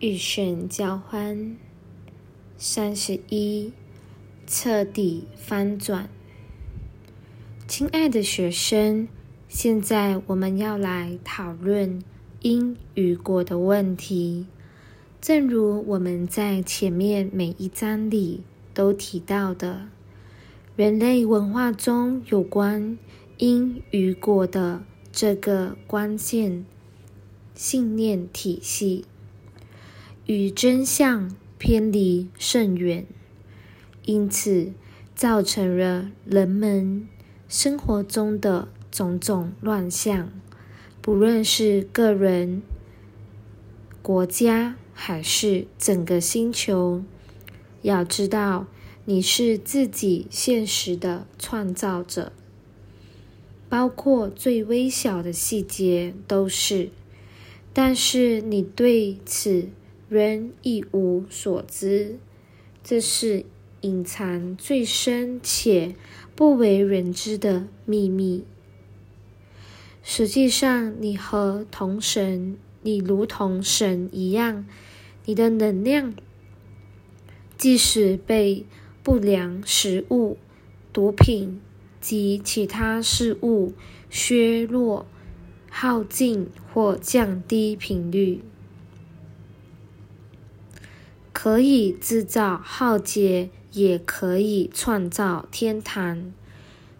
预选交换三十一，彻底翻转。亲爱的学生，现在我们要来讨论因与果的问题。正如我们在前面每一章里都提到的，人类文化中有关因与果的这个关键信念体系。与真相偏离甚远，因此造成了人们生活中的种种乱象。不论是个人、国家，还是整个星球，要知道你是自己现实的创造者，包括最微小的细节都是。但是你对此。人一无所知，这是隐藏最深且不为人知的秘密。实际上，你和同神，你如同神一样，你的能量，即使被不良食物、毒品及其他事物削弱、耗尽或降低频率。可以制造浩劫，也可以创造天堂。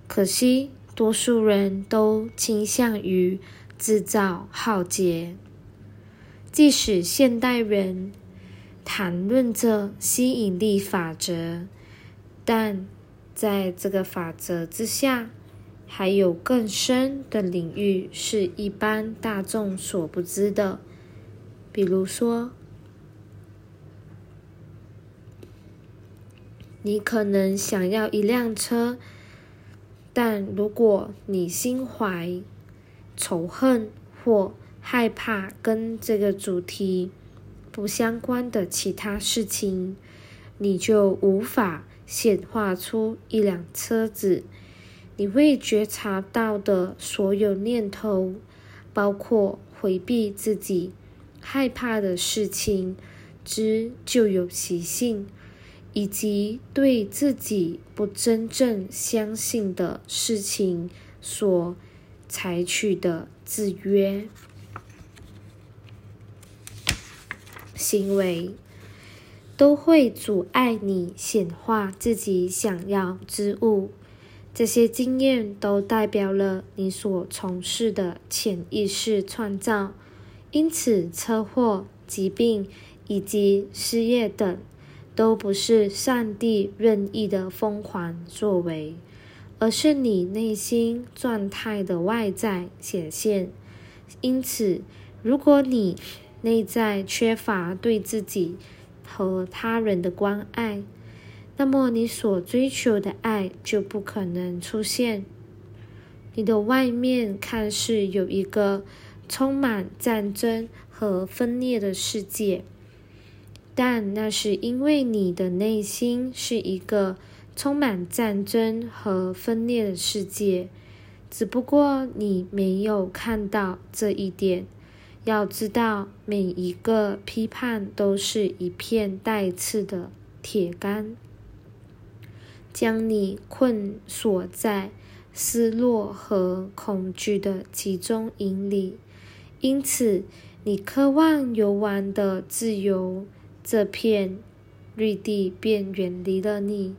可惜，多数人都倾向于制造浩劫。即使现代人谈论着吸引力法则，但在这个法则之下，还有更深的领域是一般大众所不知的，比如说。你可能想要一辆车，但如果你心怀仇恨或害怕跟这个主题不相关的其他事情，你就无法显化出一辆车子。你会觉察到的所有念头，包括回避自己害怕的事情之就有习性。以及对自己不真正相信的事情所采取的制约行为，都会阻碍你显化自己想要之物。这些经验都代表了你所从事的潜意识创造。因此，车祸、疾病以及失业等。都不是上帝任意的疯狂作为，而是你内心状态的外在显现。因此，如果你内在缺乏对自己和他人的关爱，那么你所追求的爱就不可能出现。你的外面看似有一个充满战争和分裂的世界。但那是因为你的内心是一个充满战争和分裂的世界，只不过你没有看到这一点。要知道，每一个批判都是一片带刺的铁杆，将你困锁在失落和恐惧的集中营里。因此，你渴望游玩的自由。这片绿地便远离了你。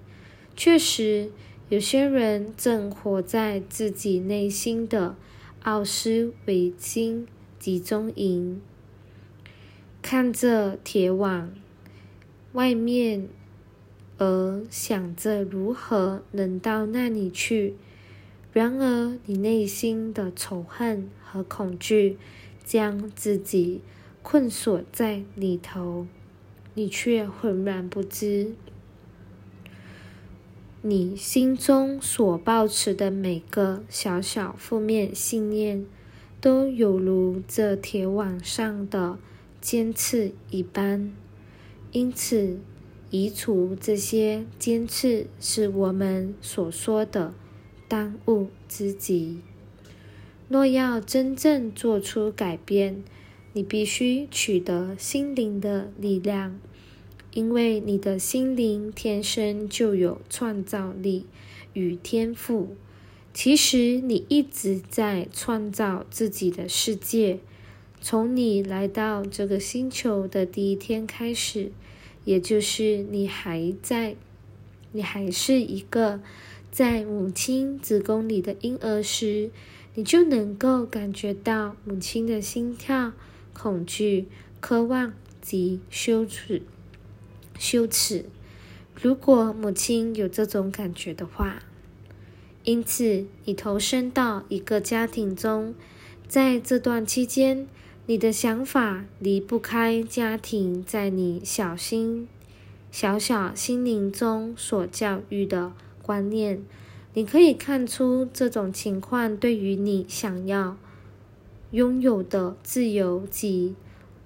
确实，有些人正活在自己内心的奥斯维辛集中营，看着铁网外面，而想着如何能到那里去。然而，你内心的仇恨和恐惧将自己困锁在里头。你却浑然不知，你心中所抱持的每个小小负面信念，都有如这铁网上的尖刺一般。因此，移除这些尖刺是我们所说的当务之急。若要真正做出改变，你必须取得心灵的力量，因为你的心灵天生就有创造力与天赋。其实你一直在创造自己的世界，从你来到这个星球的第一天开始，也就是你还在，你还是一个在母亲子宫里的婴儿时，你就能够感觉到母亲的心跳、恐惧、渴望及羞耻。羞耻。如果母亲有这种感觉的话。因此，你投身到一个家庭中，在这段期间，你的想法离不开家庭在你小心、小小心灵中所教育的观念。你可以看出，这种情况对于你想要拥有的自由及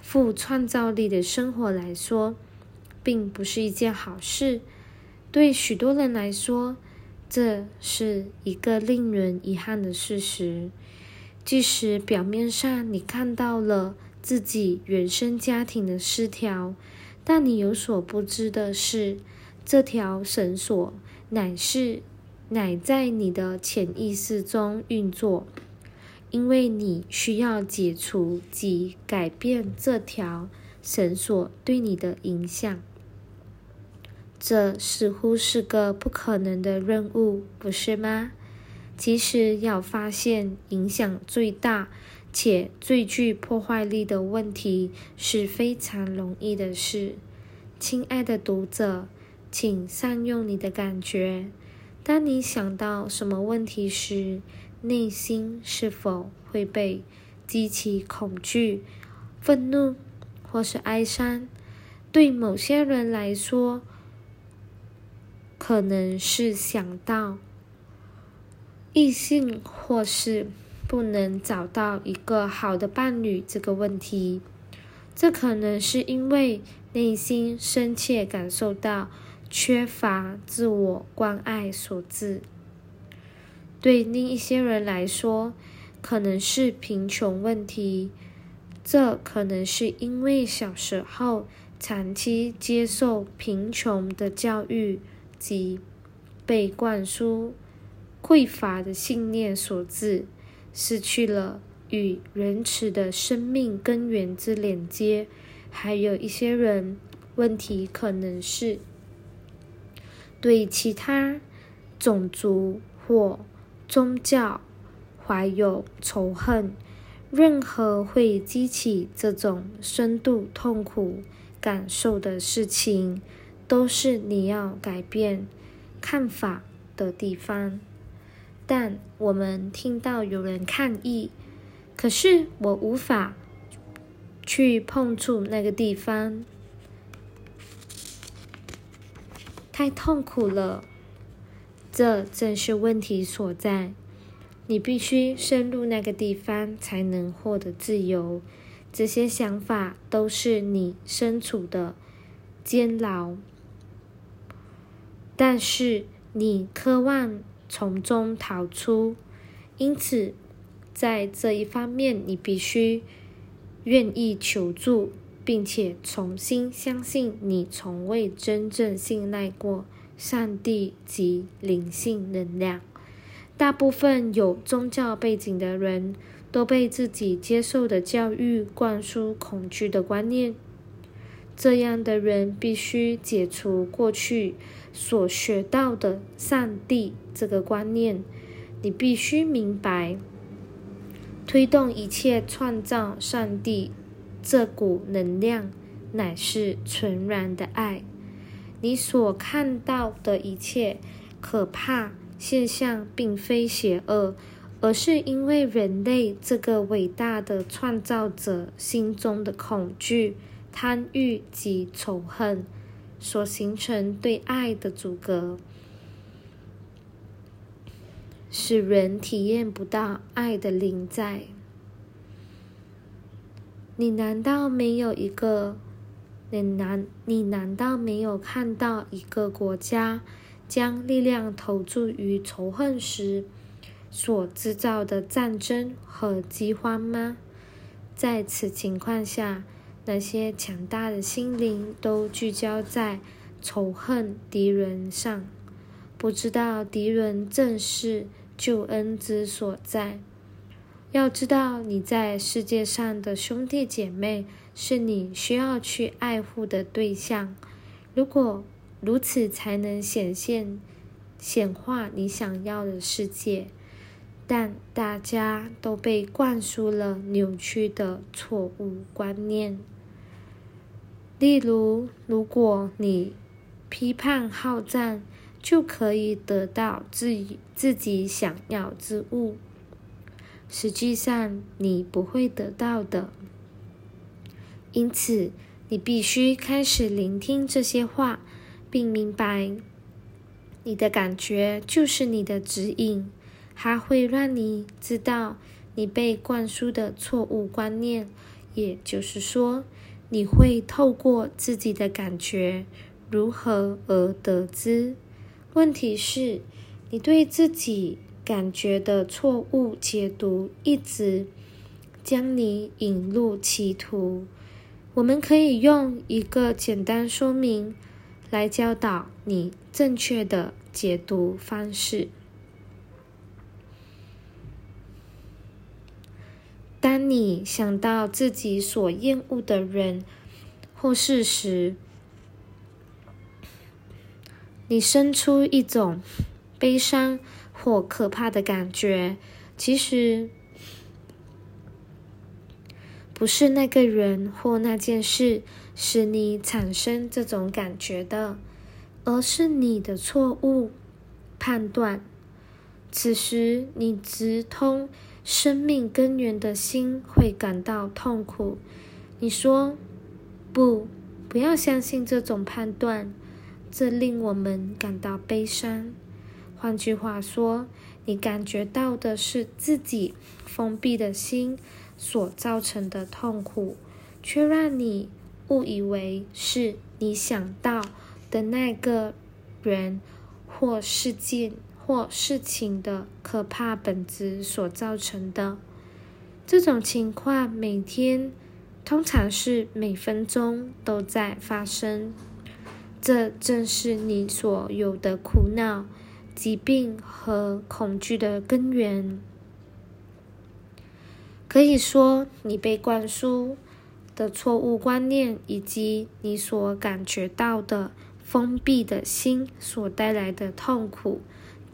富创造力的生活来说，并不是一件好事。对许多人来说，这是一个令人遗憾的事实。即使表面上你看到了自己原生家庭的失调，但你有所不知的是，这条绳索乃是乃在你的潜意识中运作，因为你需要解除及改变这条绳索对你的影响。这似乎是个不可能的任务，不是吗？其实，要发现影响最大且最具破坏力的问题是非常容易的事。亲爱的读者，请善用你的感觉。当你想到什么问题时，内心是否会被激起恐惧、愤怒或是哀伤？对某些人来说，可能是想到异性，或是不能找到一个好的伴侣这个问题。这可能是因为内心深切感受到缺乏自我关爱所致。对另一些人来说，可能是贫穷问题。这可能是因为小时候长期接受贫穷的教育。及被灌输匮乏的信念所致，失去了与仁慈的生命根源之连接。还有一些人，问题可能是对其他种族或宗教怀有仇恨。任何会激起这种深度痛苦感受的事情。都是你要改变看法的地方，但我们听到有人抗议，可是我无法去碰触那个地方，太痛苦了。这正是问题所在。你必须深入那个地方，才能获得自由。这些想法都是你身处的监牢。但是你渴望从中逃出，因此在这一方面，你必须愿意求助，并且重新相信你从未真正信赖过上帝及灵性能量。大部分有宗教背景的人都被自己接受的教育灌输恐惧的观念。这样的人必须解除过去所学到的上帝这个观念。你必须明白，推动一切创造上帝这股能量乃是纯然的爱。你所看到的一切可怕现象，并非邪恶，而是因为人类这个伟大的创造者心中的恐惧。贪欲及仇恨所形成对爱的阻隔，使人体验不到爱的临在。你难道没有一个？你难？你难道没有看到一个国家将力量投注于仇恨时所制造的战争和饥荒吗？在此情况下，那些强大的心灵都聚焦在仇恨敌人上，不知道敌人正是救恩之所在。要知道，你在世界上的兄弟姐妹是你需要去爱护的对象。如果如此，才能显现、显化你想要的世界。但大家都被灌输了扭曲的错误观念。例如，如果你批判好战，就可以得到自己自己想要之物。实际上，你不会得到的。因此，你必须开始聆听这些话，并明白，你的感觉就是你的指引，它会让你知道你被灌输的错误观念。也就是说，你会透过自己的感觉如何而得知。问题是，你对自己。感觉的错误解读一直将你引入歧途。我们可以用一个简单说明来教导你正确的解读方式。当你想到自己所厌恶的人或事时，你生出一种悲伤。或可怕的感觉，其实不是那个人或那件事使你产生这种感觉的，而是你的错误判断。此时，你直通生命根源的心会感到痛苦。你说：“不，不要相信这种判断，这令我们感到悲伤。”换句话说，你感觉到的是自己封闭的心所造成的痛苦，却让你误以为是你想到的那个人或事件或事情的可怕本质所造成的。这种情况每天，通常是每分钟都在发生。这正是你所有的苦恼。疾病和恐惧的根源，可以说，你被灌输的错误观念，以及你所感觉到的封闭的心所带来的痛苦，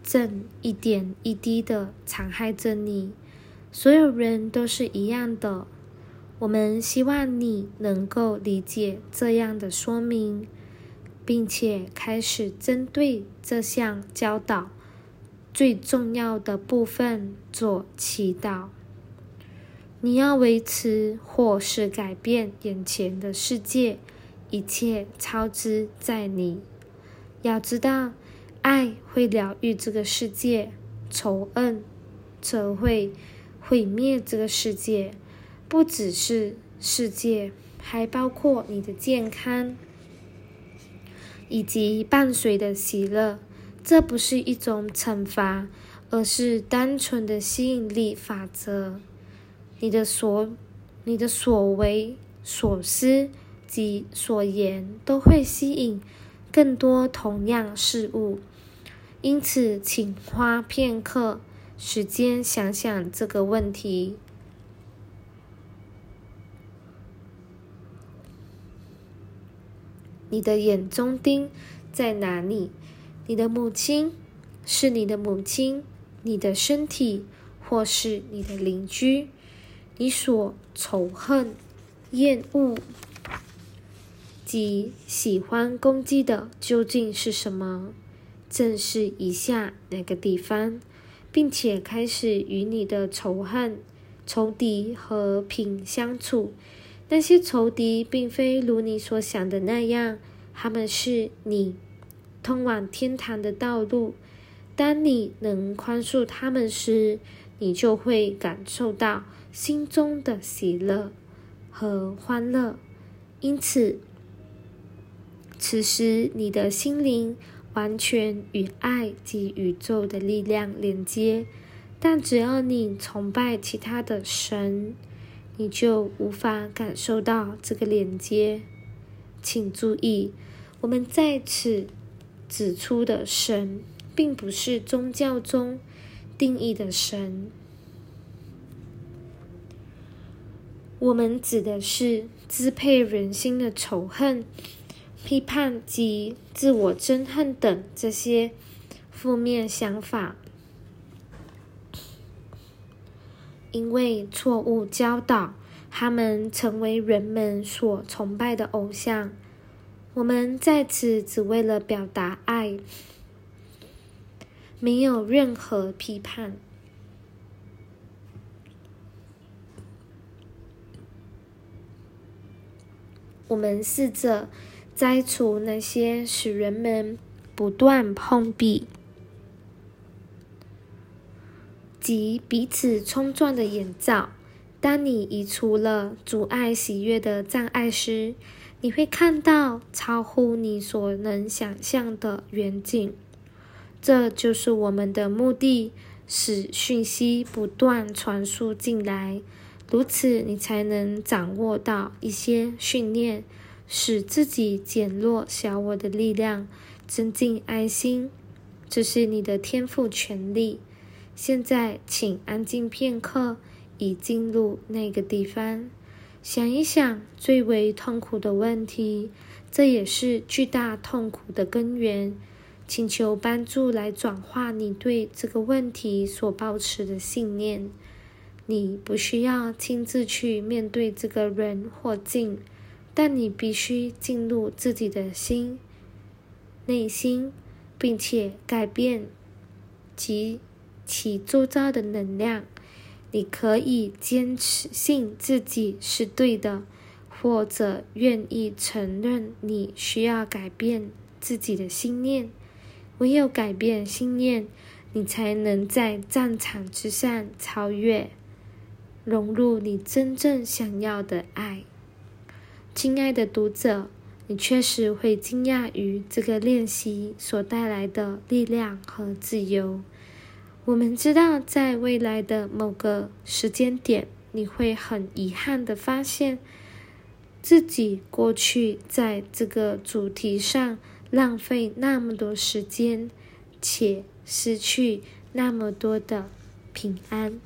正一点一滴的残害着你。所有人都是一样的。我们希望你能够理解这样的说明。并且开始针对这项教导最重要的部分做祈祷。你要维持或是改变眼前的世界，一切超之在你。要知道，爱会疗愈这个世界，仇恨则会毁灭这个世界。不只是世界，还包括你的健康。以及伴随的喜乐，这不是一种惩罚，而是单纯的吸引力法则。你的所、你的所为、所思及所言，都会吸引更多同样事物。因此，请花片刻时间想想这个问题。你的眼中钉在哪里？你的母亲是你的母亲，你的身体或是你的邻居？你所仇恨、厌恶及喜欢攻击的究竟是什么？正视以下那个地方，并且开始与你的仇恨、仇敌和平相处。那些仇敌并非如你所想的那样，他们是你通往天堂的道路。当你能宽恕他们时，你就会感受到心中的喜乐和欢乐。因此，此时你的心灵完全与爱及宇宙的力量连接。但只要你崇拜其他的神，你就无法感受到这个连接。请注意，我们在此指出的神，并不是宗教中定义的神。我们指的是支配人心的仇恨、批判及自我憎恨等这些负面想法。因为错误教导，他们成为人们所崇拜的偶像。我们在此只为了表达爱，没有任何批判。我们试着摘除那些使人们不断碰壁及彼此冲撞的眼罩。当你移除了阻碍喜悦的障碍时，你会看到超乎你所能想象的远景。这就是我们的目的：使讯息不断传输进来。如此，你才能掌握到一些训练，使自己减弱小我的力量，增进爱心。这是你的天赋权利。现在，请安静片刻，以进入那个地方，想一想最为痛苦的问题，这也是巨大痛苦的根源。请求帮助来转化你对这个问题所保持的信念。你不需要亲自去面对这个人或境，但你必须进入自己的心、内心，并且改变及其周遭的能量。你可以坚持信自己是对的，或者愿意承认你需要改变自己的心念。唯有改变心念，你才能在战场之上超越。融入你真正想要的爱，亲爱的读者，你确实会惊讶于这个练习所带来的力量和自由。我们知道，在未来的某个时间点，你会很遗憾的发现自己过去在这个主题上浪费那么多时间，且失去那么多的平安。